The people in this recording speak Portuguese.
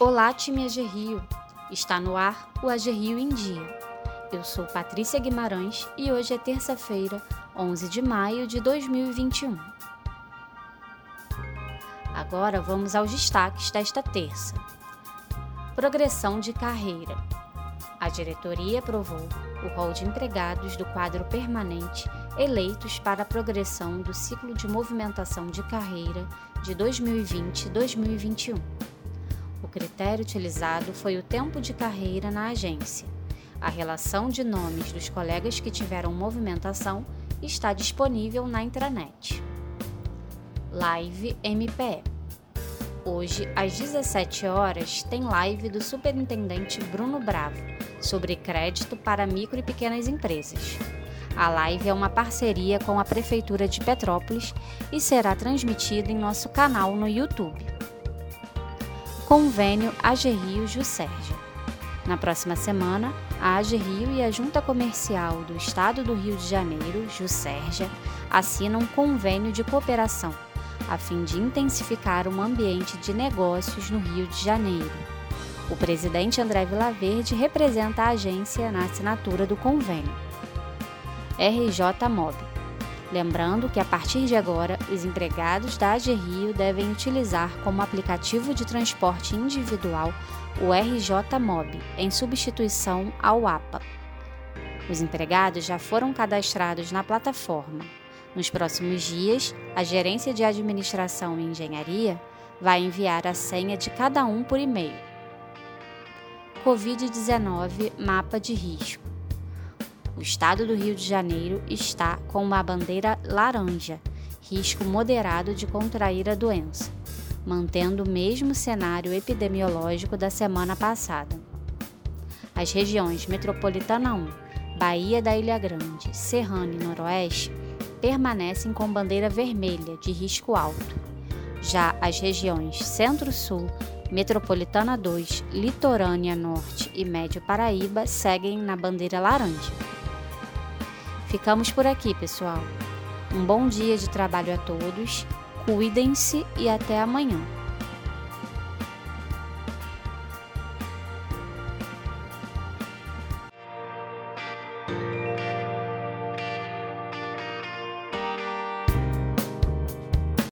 Olá, time Agerrio! Está no ar o Agerrio em Dia. Eu sou Patrícia Guimarães e hoje é terça-feira, 11 de maio de 2021. Agora vamos aos destaques desta terça. Progressão de carreira. A diretoria aprovou o rol de empregados do quadro permanente eleitos para a progressão do ciclo de movimentação de carreira de 2020-2021. O critério utilizado foi o tempo de carreira na agência. A relação de nomes dos colegas que tiveram movimentação está disponível na intranet. Live MPE. Hoje, às 17 horas, tem live do Superintendente Bruno Bravo sobre crédito para micro e pequenas empresas. A live é uma parceria com a Prefeitura de Petrópolis e será transmitida em nosso canal no YouTube. Convênio AGRIO Jusérgia. Na próxima semana, a AGRIO e a Junta Comercial do Estado do Rio de Janeiro, Jusérgia, assinam um convênio de cooperação, a fim de intensificar um ambiente de negócios no Rio de Janeiro. O presidente André Vilaverde representa a agência na assinatura do convênio. RJ Mob Lembrando que a partir de agora, os empregados da AG Rio devem utilizar como aplicativo de transporte individual o RJ Mob, em substituição ao APA. Os empregados já foram cadastrados na plataforma. Nos próximos dias, a Gerência de Administração e Engenharia vai enviar a senha de cada um por e-mail. Covid-19 Mapa de Risco o estado do Rio de Janeiro está com uma bandeira laranja, risco moderado de contrair a doença, mantendo o mesmo cenário epidemiológico da semana passada. As regiões Metropolitana 1, Bahia da Ilha Grande, Serrano e Noroeste permanecem com bandeira vermelha de risco alto. Já as regiões Centro-Sul, Metropolitana 2, Litorânea Norte e Médio Paraíba seguem na bandeira laranja. Ficamos por aqui, pessoal. Um bom dia de trabalho a todos, cuidem-se e até amanhã.